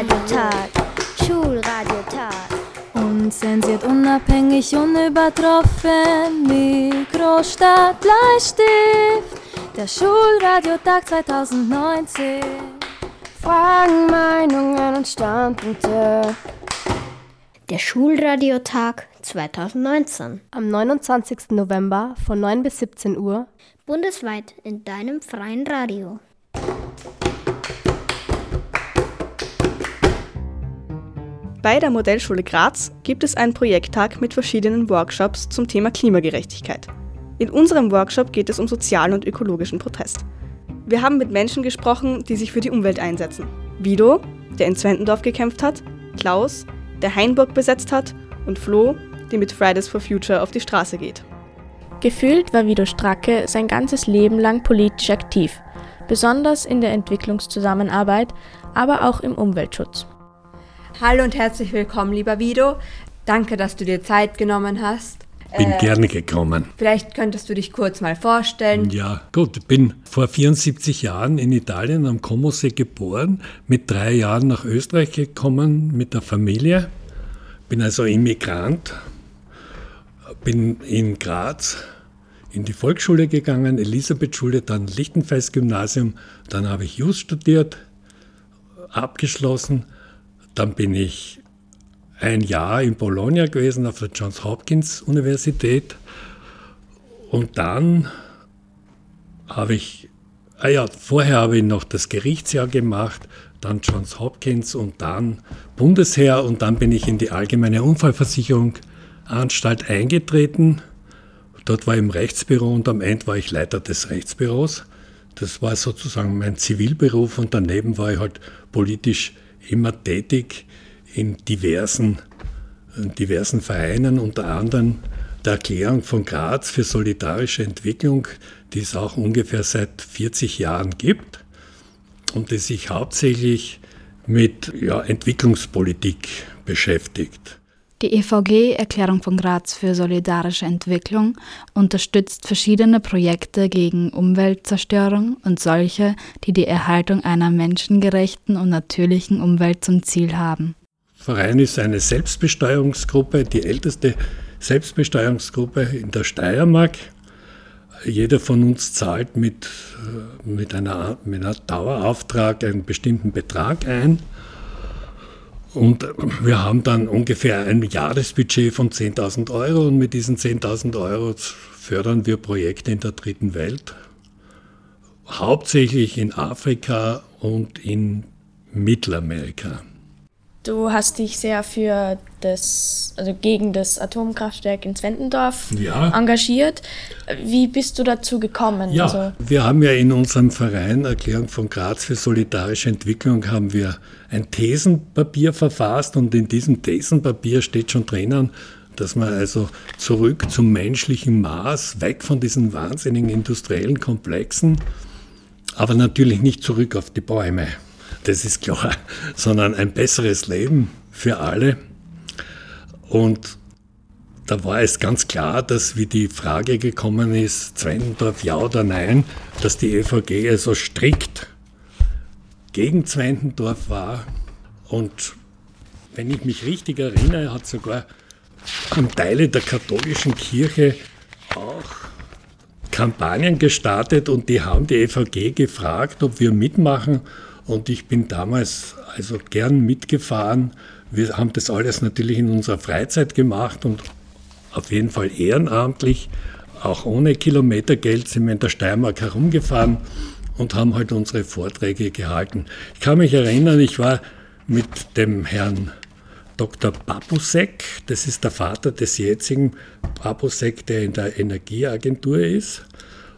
Schulradiotag, Schulradiotag. Unzensiert, unabhängig, unübertroffen, Mikrostadt, Bleistift, der Schulradiotag 2019. Fragen, Meinungen und Standpunkte. Der Schulradiotag 2019. Am 29. November von 9 bis 17 Uhr. Bundesweit in deinem freien Radio. Bei der Modellschule Graz gibt es einen Projekttag mit verschiedenen Workshops zum Thema Klimagerechtigkeit. In unserem Workshop geht es um sozialen und ökologischen Protest. Wir haben mit Menschen gesprochen, die sich für die Umwelt einsetzen. Vido, der in Zwentendorf gekämpft hat, Klaus, der Hainburg besetzt hat und Flo, die mit Fridays for Future auf die Straße geht. Gefühlt war Vido Stracke sein ganzes Leben lang politisch aktiv, besonders in der Entwicklungszusammenarbeit, aber auch im Umweltschutz. Hallo und herzlich willkommen, lieber Vido. Danke, dass du dir Zeit genommen hast. Bin äh, gerne gekommen. Vielleicht könntest du dich kurz mal vorstellen. Ja, gut. Ich bin vor 74 Jahren in Italien am Comosee geboren, mit drei Jahren nach Österreich gekommen mit der Familie. Bin also Immigrant, bin in Graz in die Volksschule gegangen, Elisabethschule, dann Lichtenfels Gymnasium, dann habe ich Just studiert, abgeschlossen dann bin ich ein Jahr in Bologna gewesen auf der Johns Hopkins Universität und dann habe ich, ah ja, vorher habe ich noch das Gerichtsjahr gemacht, dann Johns Hopkins und dann Bundesheer und dann bin ich in die Allgemeine Unfallversicherung Anstalt eingetreten. Dort war ich im Rechtsbüro und am Ende war ich Leiter des Rechtsbüros. Das war sozusagen mein Zivilberuf und daneben war ich halt politisch immer tätig in diversen, in diversen Vereinen, unter anderem der Erklärung von Graz für solidarische Entwicklung, die es auch ungefähr seit 40 Jahren gibt und die sich hauptsächlich mit ja, Entwicklungspolitik beschäftigt. Die EVG Erklärung von Graz für solidarische Entwicklung unterstützt verschiedene Projekte gegen Umweltzerstörung und solche, die die Erhaltung einer menschengerechten und natürlichen Umwelt zum Ziel haben. Verein ist eine Selbstbesteuerungsgruppe, die älteste Selbstbesteuerungsgruppe in der Steiermark. Jeder von uns zahlt mit, äh, mit, einer, mit einem Dauerauftrag einen bestimmten Betrag ein. Und wir haben dann ungefähr ein Jahresbudget von 10.000 Euro und mit diesen 10.000 Euro fördern wir Projekte in der dritten Welt, hauptsächlich in Afrika und in Mittelamerika. Du hast dich sehr für das, also gegen das Atomkraftwerk in Zwentendorf ja. engagiert. Wie bist du dazu gekommen? Ja, also wir haben ja in unserem Verein Erklärung von Graz für solidarische Entwicklung haben wir ein Thesenpapier verfasst und in diesem Thesenpapier steht schon drinnen, dass man also zurück zum menschlichen Maß, weg von diesen wahnsinnigen industriellen Komplexen, aber natürlich nicht zurück auf die Bäume das ist klar, sondern ein besseres Leben für alle. Und da war es ganz klar, dass wie die Frage gekommen ist, Zwentendorf ja oder nein, dass die EVG also strikt gegen Zwentendorf war. Und wenn ich mich richtig erinnere, hat sogar Teile der katholischen Kirche auch Kampagnen gestartet und die haben die EVG gefragt, ob wir mitmachen und ich bin damals also gern mitgefahren. Wir haben das alles natürlich in unserer Freizeit gemacht und auf jeden Fall ehrenamtlich. Auch ohne Kilometergeld sind wir in der Steiermark herumgefahren und haben halt unsere Vorträge gehalten. Ich kann mich erinnern, ich war mit dem Herrn Dr. Babusek, das ist der Vater des jetzigen Babusek, der in der Energieagentur ist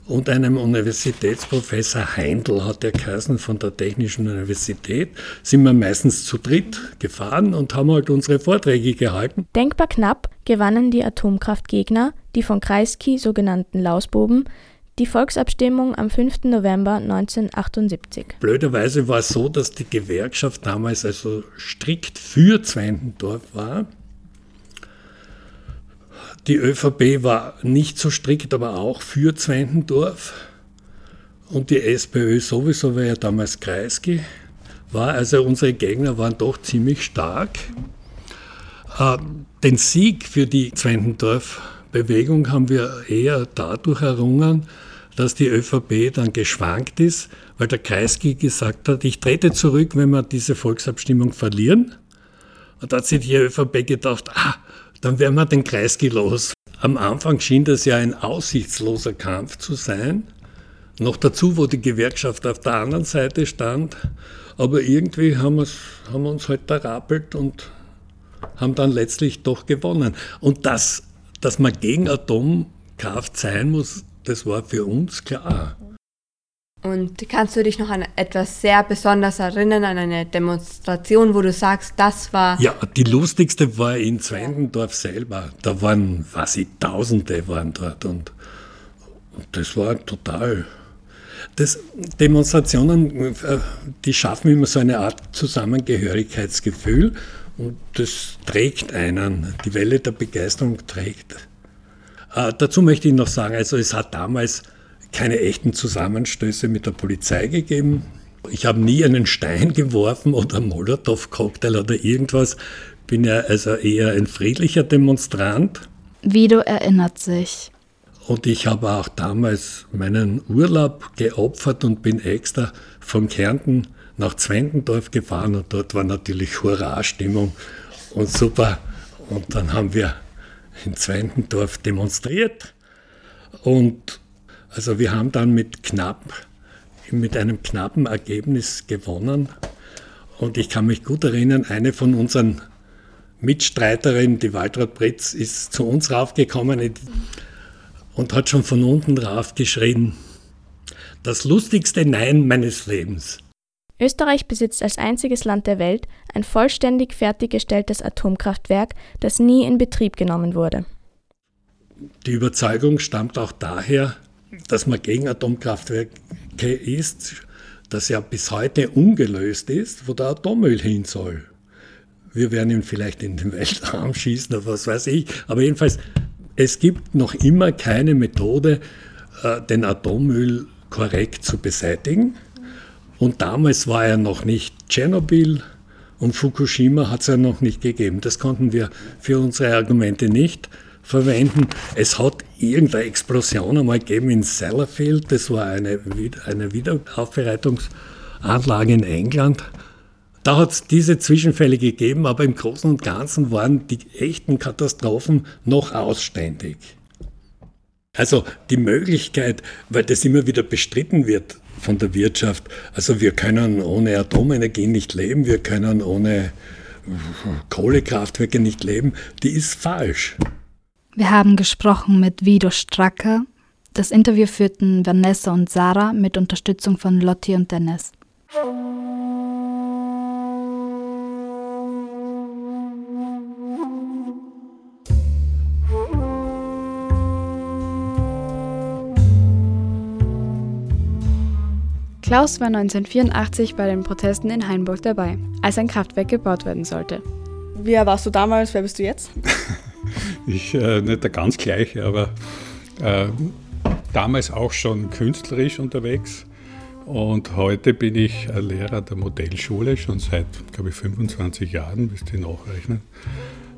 und einem Universitätsprofessor Heindl hat er geheißen von der Technischen Universität, sind wir meistens zu dritt gefahren und haben halt unsere Vorträge gehalten. Denkbar knapp gewannen die Atomkraftgegner, die von Kreisky sogenannten Lausbuben, die Volksabstimmung am 5. November 1978. Blöderweise war es so, dass die Gewerkschaft damals also strikt für Zwentendorf war die ÖVP war nicht so strikt, aber auch für Zwentendorf. Und die SPÖ sowieso, weil ja damals Kreisky war, also unsere Gegner waren doch ziemlich stark. Äh, den Sieg für die Zwentendorf-Bewegung haben wir eher dadurch errungen, dass die ÖVP dann geschwankt ist, weil der Kreisky gesagt hat, ich trete zurück, wenn wir diese Volksabstimmung verlieren. Und da hat sich die ÖVP gedacht, ah, dann werden wir den Kreisky los. Am Anfang schien das ja ein aussichtsloser Kampf zu sein. Noch dazu, wo die Gewerkschaft auf der anderen Seite stand. Aber irgendwie haben, haben wir uns halt da rappelt und haben dann letztlich doch gewonnen. Und dass, dass man gegen Atomkraft sein muss, das war für uns klar. Und kannst du dich noch an etwas sehr Besonderes erinnern, an eine Demonstration, wo du sagst, das war. Ja, die lustigste war in Zwendendorf selber. Da waren, ich, Tausende waren dort und, und das war total. Das, Demonstrationen, äh, die schaffen immer so eine Art Zusammengehörigkeitsgefühl und das trägt einen. Die Welle der Begeisterung trägt. Äh, dazu möchte ich noch sagen, also es hat damals keine echten Zusammenstöße mit der Polizei gegeben. Ich habe nie einen Stein geworfen oder einen Molotow-Cocktail oder irgendwas. Bin ja also eher ein friedlicher Demonstrant. Vido erinnert sich. Und ich habe auch damals meinen Urlaub geopfert und bin extra von Kärnten nach Zwentendorf gefahren und dort war natürlich Hurra-Stimmung und super. Und dann haben wir in Zwentendorf demonstriert und also wir haben dann mit knapp, mit einem knappen Ergebnis gewonnen. Und ich kann mich gut erinnern, eine von unseren Mitstreiterinnen, die Waltraud Britz, ist zu uns raufgekommen und hat schon von unten rauf geschrien, das lustigste Nein meines Lebens. Österreich besitzt als einziges Land der Welt ein vollständig fertiggestelltes Atomkraftwerk, das nie in Betrieb genommen wurde. Die Überzeugung stammt auch daher, dass man gegen Atomkraftwerke ist, das ja bis heute ungelöst ist, wo der Atommüll hin soll. Wir werden ihn vielleicht in den Weltraum schießen oder was weiß ich. Aber jedenfalls, es gibt noch immer keine Methode, äh, den Atommüll korrekt zu beseitigen. Und damals war er noch nicht Tschernobyl und Fukushima hat es ja noch nicht gegeben. Das konnten wir für unsere Argumente nicht verwenden. Es hat irgendeine Explosion einmal gegeben in Sellafield, das war eine, eine Wiederaufbereitungsanlage in England. Da hat es diese Zwischenfälle gegeben, aber im Großen und Ganzen waren die echten Katastrophen noch ausständig. Also die Möglichkeit, weil das immer wieder bestritten wird von der Wirtschaft, also wir können ohne Atomenergie nicht leben, wir können ohne Kohlekraftwerke nicht leben, die ist falsch. Wir haben gesprochen mit Vido Stracker. Das Interview führten Vanessa und Sarah mit Unterstützung von Lotti und Dennis. Klaus war 1984 bei den Protesten in Hainburg dabei, als ein Kraftwerk gebaut werden sollte. Wer warst du damals? Wer bist du jetzt? Ich äh, nicht der ganz gleiche, aber äh, damals auch schon künstlerisch unterwegs. Und heute bin ich Lehrer der Modellschule, schon seit, glaube ich, 25 Jahren, müsst ihr nachrechnen.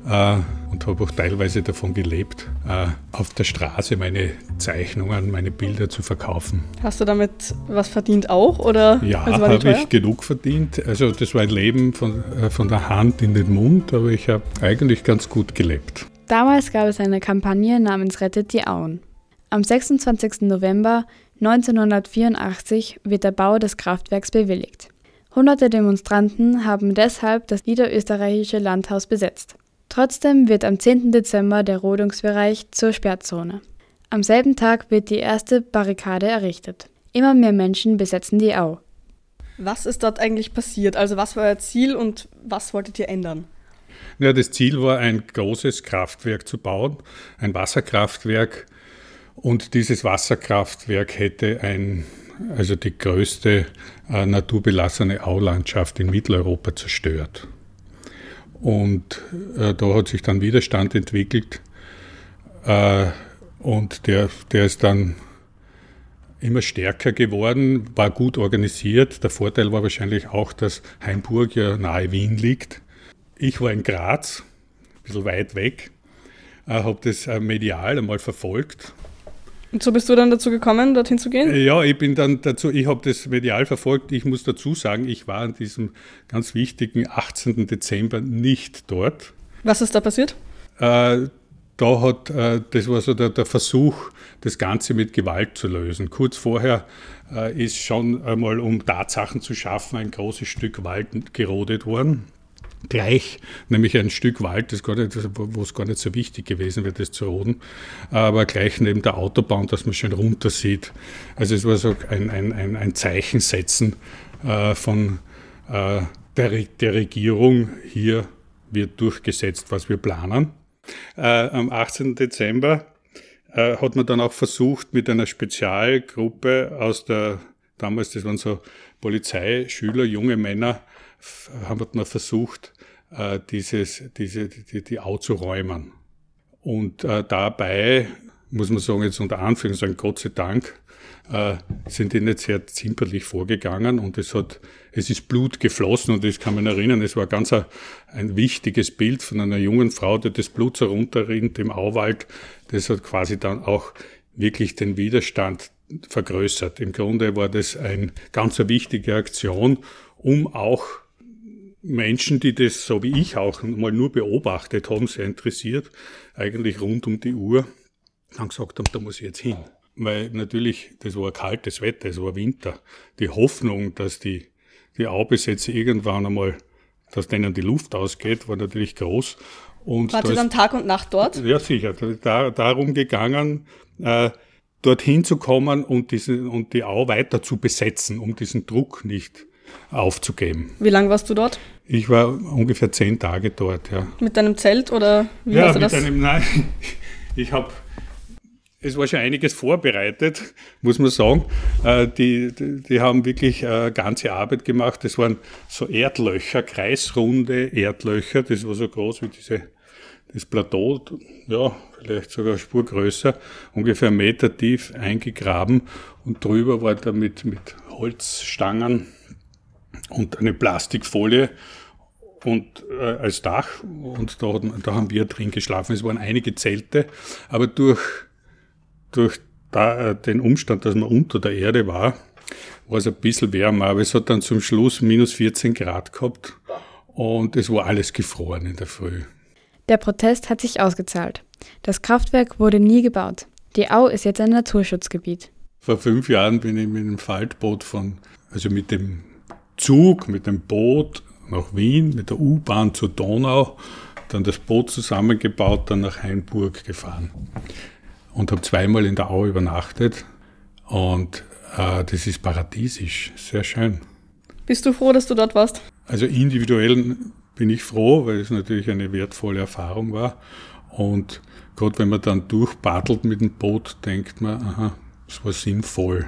Äh, und habe auch teilweise davon gelebt, äh, auf der Straße meine Zeichnungen, meine Bilder zu verkaufen. Hast du damit was verdient auch? Oder? Ja, also habe ich genug verdient. Also das war ein Leben von, äh, von der Hand in den Mund, aber ich habe eigentlich ganz gut gelebt. Damals gab es eine Kampagne namens Rettet die Auen. Am 26. November 1984 wird der Bau des Kraftwerks bewilligt. Hunderte Demonstranten haben deshalb das niederösterreichische Landhaus besetzt. Trotzdem wird am 10. Dezember der Rodungsbereich zur Sperrzone. Am selben Tag wird die erste Barrikade errichtet. Immer mehr Menschen besetzen die Au. Was ist dort eigentlich passiert? Also was war euer Ziel und was wolltet ihr ändern? Ja, das Ziel war, ein großes Kraftwerk zu bauen, ein Wasserkraftwerk. Und dieses Wasserkraftwerk hätte ein, also die größte äh, naturbelassene Aulandschaft in Mitteleuropa zerstört. Und äh, da hat sich dann Widerstand entwickelt. Äh, und der, der ist dann immer stärker geworden, war gut organisiert. Der Vorteil war wahrscheinlich auch, dass Hainburg ja nahe Wien liegt. Ich war in Graz, ein bisschen weit weg, äh, habe das äh, medial einmal verfolgt. Und so bist du dann dazu gekommen, dorthin zu gehen? Ja, ich bin dann dazu, ich habe das medial verfolgt. Ich muss dazu sagen, ich war an diesem ganz wichtigen 18. Dezember nicht dort. Was ist da passiert? Äh, da hat, äh, das war so der, der, Versuch, das Ganze mit Gewalt zu lösen. Kurz vorher äh, ist schon einmal, um Tatsachen zu schaffen, ein großes Stück Wald gerodet worden. Gleich, nämlich ein Stück Wald, das gar nicht, wo es gar nicht so wichtig gewesen wäre, das zu roden, aber gleich neben der Autobahn, dass man schön runter sieht. Also es war so ein, ein, ein, ein Zeichen setzen äh, von äh, der, der Regierung, hier wird durchgesetzt, was wir planen. Äh, am 18. Dezember äh, hat man dann auch versucht, mit einer Spezialgruppe aus der, damals, das waren so Polizeischüler, junge Männer, haben wir versucht, äh, dieses, diese, die, die Au zu räumen. Und äh, dabei, muss man sagen, jetzt unter Anführungszeichen, Gott sei Dank, äh, sind die nicht sehr zimperlich vorgegangen und es hat, es ist Blut geflossen und ich kann mich erinnern, es war ganz ein, ein wichtiges Bild von einer jungen Frau, die das Blut so runterrinnt im Auwald. Das hat quasi dann auch wirklich den Widerstand vergrößert. Im Grunde war das eine ganz wichtige Aktion, um auch Menschen, die das, so wie ich auch, mal nur beobachtet haben, sehr interessiert, eigentlich rund um die Uhr, dann gesagt haben, da muss ich jetzt hin weil natürlich, das war kaltes Wetter, es war Winter. Die Hoffnung, dass die, die Aubesätze irgendwann einmal, dass denen die Luft ausgeht, war natürlich groß. Und Wart ihr dann Tag und Nacht dort? Ja, sicher. Da, darum gegangen, äh, dorthin zu kommen und, diese, und die Au weiter zu besetzen, um diesen Druck nicht aufzugeben. Wie lange warst du dort? Ich war ungefähr zehn Tage dort, ja. Mit deinem Zelt oder wie ja, hast du mit das? Einem, nein, ich habe es war schon einiges vorbereitet, muss man sagen. Äh, die, die, die, haben wirklich äh, ganze Arbeit gemacht. Das waren so Erdlöcher, kreisrunde Erdlöcher. Das war so groß wie diese, das Plateau, ja, vielleicht sogar eine Spur größer, ungefähr einen Meter tief eingegraben. Und drüber war da mit, mit Holzstangen und eine Plastikfolie und äh, als Dach und da, da haben wir drin geschlafen. Es waren einige Zelte, aber durch durch da, äh, den Umstand, dass man unter der Erde war, war es ein bisschen wärmer, aber es hat dann zum Schluss minus 14 Grad gehabt und es war alles gefroren in der Früh. Der Protest hat sich ausgezahlt. Das Kraftwerk wurde nie gebaut. Die Au ist jetzt ein Naturschutzgebiet. Vor fünf Jahren bin ich mit einem Faltboot von, also mit dem Zug, mit dem Boot nach Wien, mit der U-Bahn zur Donau, dann das Boot zusammengebaut, dann nach Hainburg gefahren und habe zweimal in der Au übernachtet. Und äh, das ist paradiesisch, sehr schön. Bist du froh, dass du dort warst? Also individuell bin ich froh, weil es natürlich eine wertvolle Erfahrung war. Und gerade wenn man dann durchpaddelt mit dem Boot, denkt man, aha, es war sinnvoll.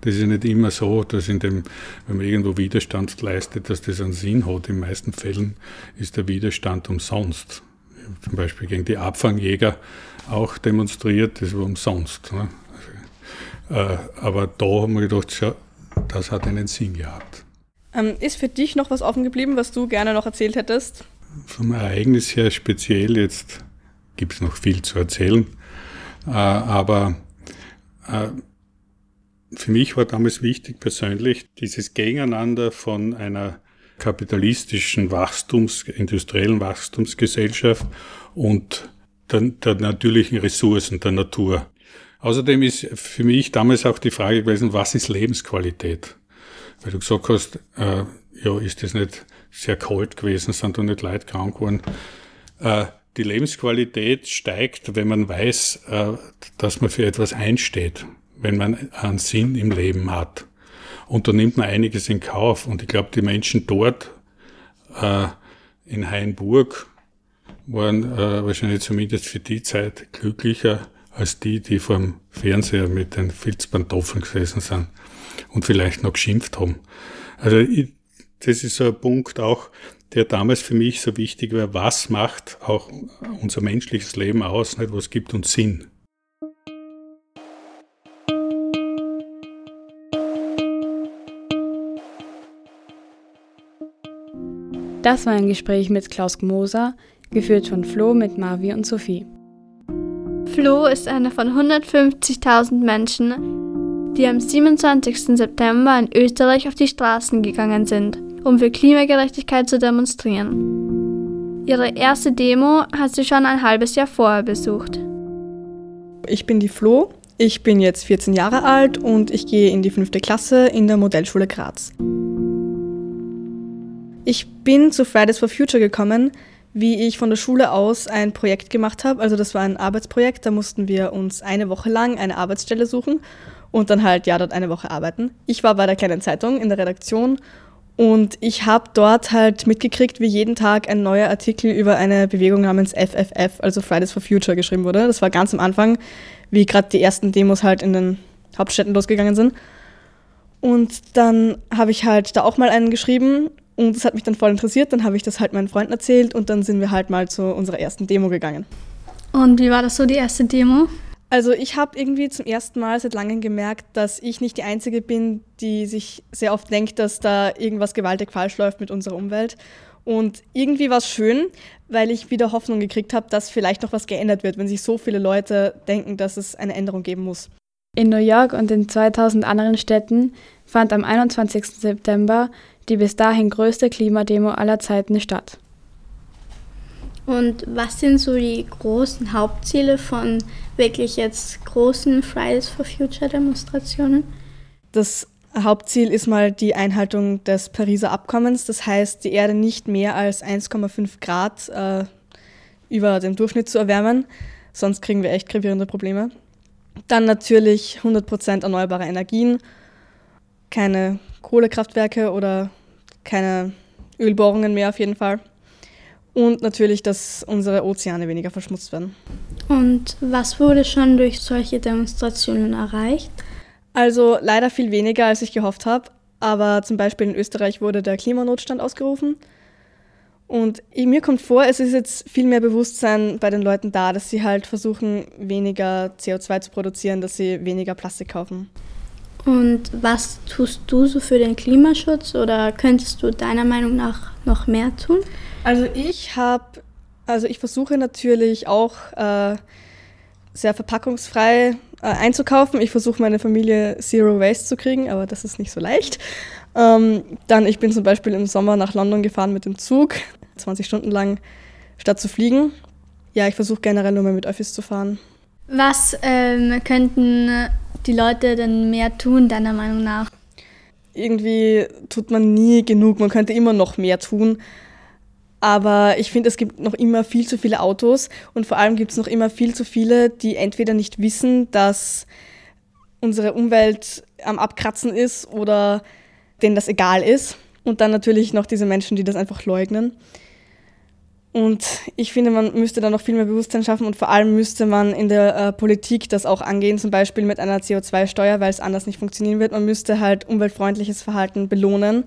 Das ist nicht immer so, dass in dem, wenn man irgendwo Widerstand leistet, dass das einen Sinn hat. In den meisten Fällen ist der Widerstand umsonst. Zum Beispiel gegen die Abfangjäger auch demonstriert, das war umsonst. Ne? Also, äh, aber da haben wir gedacht, schau, das hat einen Sinn gehabt. Ähm, ist für dich noch was offen geblieben, was du gerne noch erzählt hättest? Vom Ereignis her speziell, jetzt gibt es noch viel zu erzählen, äh, aber äh, für mich war damals wichtig persönlich dieses Gegeneinander von einer kapitalistischen Wachstums, industriellen Wachstumsgesellschaft und der, der natürlichen Ressourcen der Natur. Außerdem ist für mich damals auch die Frage gewesen, was ist Lebensqualität? Weil du gesagt hast, äh, ja, ist das nicht sehr kalt gewesen, sind da nicht Leute krank geworden? Äh, die Lebensqualität steigt, wenn man weiß, äh, dass man für etwas einsteht, wenn man einen Sinn im Leben hat. Und da nimmt man einiges in Kauf. Und ich glaube, die Menschen dort äh, in Hainburg waren äh, wahrscheinlich zumindest für die Zeit glücklicher als die, die vor dem Fernseher mit den Filzpantoffeln gesessen sind und vielleicht noch geschimpft haben. Also ich, das ist so ein Punkt auch, der damals für mich so wichtig war, was macht auch unser menschliches Leben aus, nicht? was gibt uns Sinn. Das war ein Gespräch mit Klaus Gmoser, geführt von Flo mit Marvi und Sophie. Flo ist einer von 150.000 Menschen, die am 27. September in Österreich auf die Straßen gegangen sind, um für Klimagerechtigkeit zu demonstrieren. Ihre erste Demo hat sie schon ein halbes Jahr vorher besucht. Ich bin die Flo, ich bin jetzt 14 Jahre alt und ich gehe in die fünfte Klasse in der Modellschule Graz. Ich bin zu Fridays for Future gekommen, wie ich von der Schule aus ein Projekt gemacht habe. Also das war ein Arbeitsprojekt, da mussten wir uns eine Woche lang eine Arbeitsstelle suchen und dann halt ja dort eine Woche arbeiten. Ich war bei der kleinen Zeitung in der Redaktion und ich habe dort halt mitgekriegt, wie jeden Tag ein neuer Artikel über eine Bewegung namens FFF, also Fridays for Future, geschrieben wurde. Das war ganz am Anfang, wie gerade die ersten Demos halt in den Hauptstädten losgegangen sind. Und dann habe ich halt da auch mal einen geschrieben und das hat mich dann voll interessiert. Dann habe ich das halt meinen Freunden erzählt und dann sind wir halt mal zu unserer ersten Demo gegangen. Und wie war das so, die erste Demo? Also ich habe irgendwie zum ersten Mal seit langem gemerkt, dass ich nicht die Einzige bin, die sich sehr oft denkt, dass da irgendwas gewaltig falsch läuft mit unserer Umwelt. Und irgendwie war es schön, weil ich wieder Hoffnung gekriegt habe, dass vielleicht noch was geändert wird, wenn sich so viele Leute denken, dass es eine Änderung geben muss. In New York und in 2000 anderen Städten fand am 21. September die bis dahin größte Klimademo aller Zeiten statt. Und was sind so die großen Hauptziele von wirklich jetzt großen Fridays for Future Demonstrationen? Das Hauptziel ist mal die Einhaltung des Pariser Abkommens. Das heißt, die Erde nicht mehr als 1,5 Grad äh, über dem Durchschnitt zu erwärmen. Sonst kriegen wir echt gravierende Probleme. Dann natürlich 100% erneuerbare Energien, keine Kohlekraftwerke oder keine Ölbohrungen mehr auf jeden Fall. Und natürlich, dass unsere Ozeane weniger verschmutzt werden. Und was wurde schon durch solche Demonstrationen erreicht? Also leider viel weniger, als ich gehofft habe. Aber zum Beispiel in Österreich wurde der Klimanotstand ausgerufen. Und mir kommt vor, es ist jetzt viel mehr Bewusstsein bei den Leuten da, dass sie halt versuchen, weniger CO2 zu produzieren, dass sie weniger Plastik kaufen. Und was tust du so für den Klimaschutz oder könntest du deiner Meinung nach noch mehr tun? Also ich habe, also ich versuche natürlich auch äh, sehr verpackungsfrei äh, einzukaufen. Ich versuche meine Familie Zero Waste zu kriegen, aber das ist nicht so leicht. Ähm, dann, ich bin zum Beispiel im Sommer nach London gefahren mit dem Zug, 20 Stunden lang, statt zu fliegen. Ja, ich versuche generell nur mehr mit Öffis zu fahren. Was ähm, könnten die Leute denn mehr tun, deiner Meinung nach? Irgendwie tut man nie genug, man könnte immer noch mehr tun. Aber ich finde, es gibt noch immer viel zu viele Autos und vor allem gibt es noch immer viel zu viele, die entweder nicht wissen, dass unsere Umwelt am Abkratzen ist oder denen das egal ist. Und dann natürlich noch diese Menschen, die das einfach leugnen. Und ich finde, man müsste da noch viel mehr Bewusstsein schaffen und vor allem müsste man in der äh, Politik das auch angehen, zum Beispiel mit einer CO2-Steuer, weil es anders nicht funktionieren wird. Man müsste halt umweltfreundliches Verhalten belohnen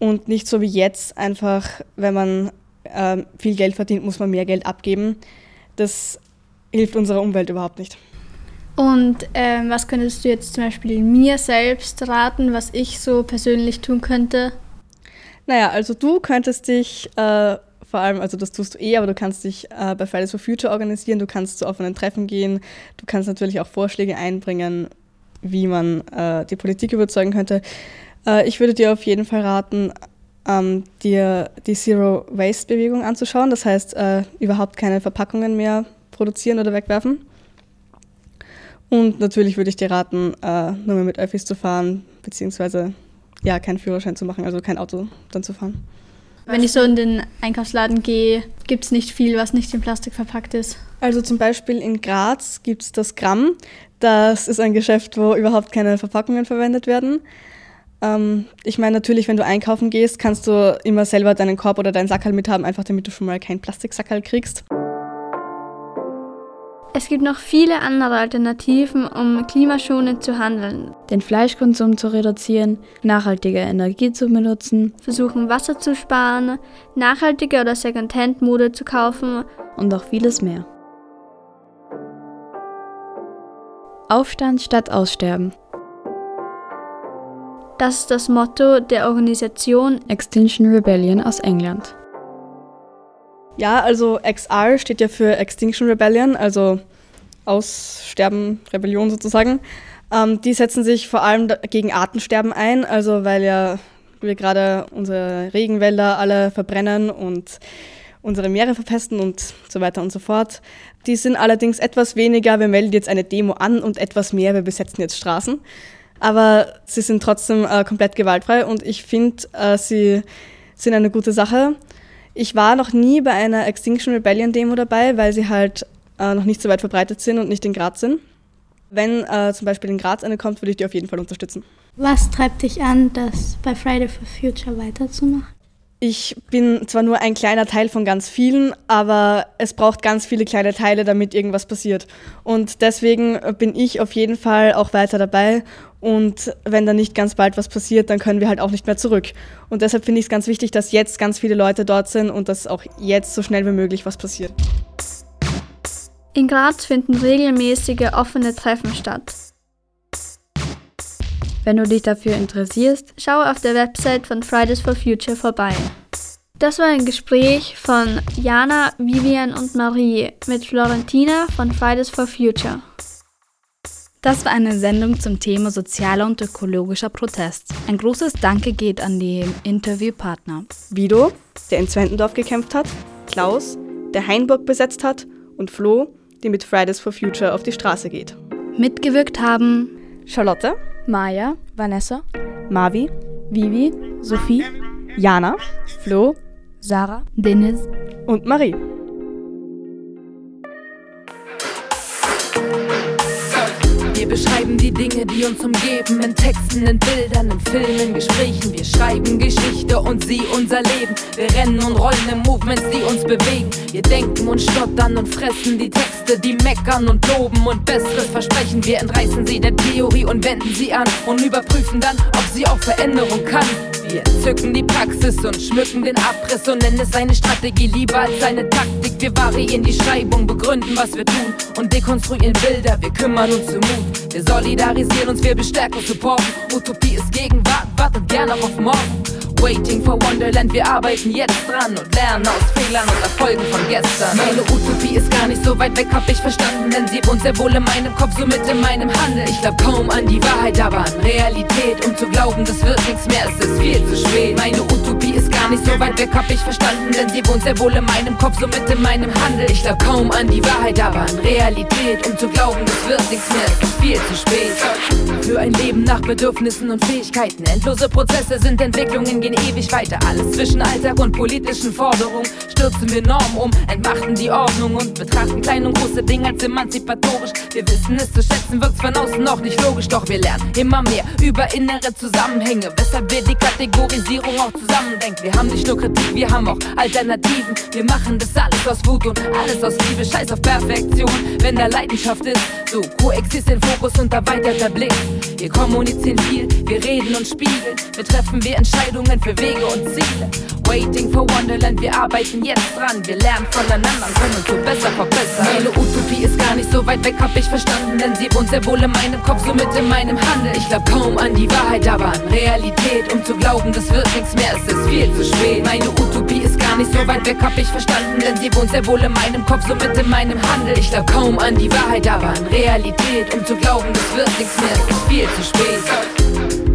und nicht so wie jetzt einfach, wenn man äh, viel Geld verdient, muss man mehr Geld abgeben. Das hilft unserer Umwelt überhaupt nicht. Und ähm, was könntest du jetzt zum Beispiel mir selbst raten, was ich so persönlich tun könnte? Naja, also du könntest dich äh, vor allem, also das tust du eh, aber du kannst dich äh, bei Fridays for Future organisieren, du kannst zu offenen Treffen gehen, du kannst natürlich auch Vorschläge einbringen, wie man äh, die Politik überzeugen könnte. Äh, ich würde dir auf jeden Fall raten, ähm, dir die Zero Waste Bewegung anzuschauen, das heißt äh, überhaupt keine Verpackungen mehr produzieren oder wegwerfen. Und natürlich würde ich dir raten, äh, nur mehr mit Öffis zu fahren, beziehungsweise ja, keinen Führerschein zu machen, also kein Auto dann zu fahren. Wenn ich so in den Einkaufsladen gehe, gibt es nicht viel, was nicht in Plastik verpackt ist. Also zum Beispiel in Graz gibt es das Gramm. Das ist ein Geschäft, wo überhaupt keine Verpackungen verwendet werden. Ähm, ich meine natürlich, wenn du einkaufen gehst, kannst du immer selber deinen Korb oder deinen Sackerl mithaben, einfach damit du schon mal keinen Plastiksackerl kriegst. Es gibt noch viele andere Alternativen, um klimaschonend zu handeln. Den Fleischkonsum zu reduzieren, nachhaltige Energie zu benutzen, versuchen Wasser zu sparen, nachhaltige oder Secondhand-Mode zu kaufen und auch vieles mehr. Aufstand statt Aussterben. Das ist das Motto der Organisation Extinction Rebellion aus England. Ja, also XR steht ja für Extinction Rebellion, also Aussterben, Rebellion sozusagen. Ähm, die setzen sich vor allem gegen Artensterben ein, also weil ja wir gerade unsere Regenwälder alle verbrennen und unsere Meere verpesten und so weiter und so fort. Die sind allerdings etwas weniger, wir melden jetzt eine Demo an und etwas mehr, wir besetzen jetzt Straßen. Aber sie sind trotzdem äh, komplett gewaltfrei und ich finde, äh, sie sind eine gute Sache. Ich war noch nie bei einer Extinction Rebellion Demo dabei, weil sie halt äh, noch nicht so weit verbreitet sind und nicht in Graz sind. Wenn äh, zum Beispiel in Graz eine kommt, würde ich die auf jeden Fall unterstützen. Was treibt dich an, das bei Friday for Future weiterzumachen? Ich bin zwar nur ein kleiner Teil von ganz vielen, aber es braucht ganz viele kleine Teile, damit irgendwas passiert. Und deswegen bin ich auf jeden Fall auch weiter dabei. Und wenn dann nicht ganz bald was passiert, dann können wir halt auch nicht mehr zurück. Und deshalb finde ich es ganz wichtig, dass jetzt ganz viele Leute dort sind und dass auch jetzt so schnell wie möglich was passiert. In Graz finden regelmäßige offene Treffen statt. Wenn du dich dafür interessierst, schau auf der Website von Fridays for Future vorbei. Das war ein Gespräch von Jana, Vivian und Marie mit Florentina von Fridays for Future. Das war eine Sendung zum Thema sozialer und ökologischer Protest. Ein großes Danke geht an die Interviewpartner. Vido, der in Zwentendorf gekämpft hat, Klaus, der Hainburg besetzt hat und Flo, die mit Fridays for Future auf die Straße geht. Mitgewirkt haben Charlotte, Maja, Vanessa, Mavi, Vivi, Sophie, Jana, Flo, Sarah, Dennis und Marie. Beschreiben die Dinge, die uns umgeben, in Texten, in Bildern, in Filmen, Gesprächen. Wir schreiben Geschichte und sie unser Leben. Wir rennen und rollen in Movements, die uns bewegen. Wir denken und stottern und fressen die Texte, die meckern und loben und Besseres versprechen. Wir entreißen sie der Theorie und wenden sie an und überprüfen dann, ob sie auch Veränderung kann. Wir zücken die Praxis und schmücken den Abriss und nennen es eine Strategie lieber als eine Taktik. Wir variieren die Schreibung, begründen, was wir tun und dekonstruieren Bilder. Wir kümmern uns um Mut. Wir solidarisieren uns, wir bestärken, supporten. Utopie ist Gegenwart, wartet gerne auf morgen. Waiting for Wonderland, wir arbeiten jetzt dran und lernen aus Fehlern und Erfolgen von gestern. Meine Utopie ist gar nicht so weit weg, hab ich verstanden, denn sie wohnt sehr wohl in meinem Kopf, somit in meinem Handeln. Ich glaub kaum an die Wahrheit, aber an Realität. Um zu glauben, das wird nichts mehr, es ist viel zu spät. Meine Utopie ist gar nicht so weit weg, hab ich verstanden, denn sie wohnt sehr wohl in meinem Kopf, somit in meinem Handeln. Ich glaub kaum an die Wahrheit, aber an Realität. Um zu glauben, das wird nichts mehr, es ist viel zu spät. Für ein Leben nach Bedürfnissen und Fähigkeiten. Endlose Prozesse sind Entwicklungen, gehen ewig weiter. Alles zwischen Alltag und politischen Forderungen. Stürzen wir Normen um, entmachten die Ordnung und betrachten kleine und große Dinge als emanzipatorisch. Wir wissen es zu schätzen, wirkt's von außen noch nicht logisch, doch wir lernen immer mehr über innere Zusammenhänge. Weshalb wir die Kategorisierung auch zusammendenken. Wir haben nicht nur Kritik, wir haben auch Alternativen. Wir machen das alles aus Wut und alles aus Liebe. Scheiß auf Perfektion, wenn da Leidenschaft ist. So koexistent Fokus und erweiterter Blick. Wir kommunizieren viel, wir reden und spiegeln. Wir treffen wir Entscheidungen für Wege und Ziele. Waiting for Wonderland, wir arbeiten jetzt dran. Wir lernen voneinander und können uns so besser verbessern. Meine Utopie ist gar nicht so weit weg, hab ich verstanden. Denn sie wohnt sehr wohl in meinem Kopf, somit in meinem Handeln. Ich glaub kaum an die Wahrheit, aber an Realität. Um zu glauben, das wird nichts mehr, es ist viel zu spät. Meine Utopie ist gar nicht so weit weg, hab ich verstanden. Denn sie wohnt sehr wohl in meinem Kopf, somit in meinem Handeln. Ich glaub kaum an die Wahrheit, aber an Realität. Um zu glauben, das wird nichts mehr, es ist viel zu spät.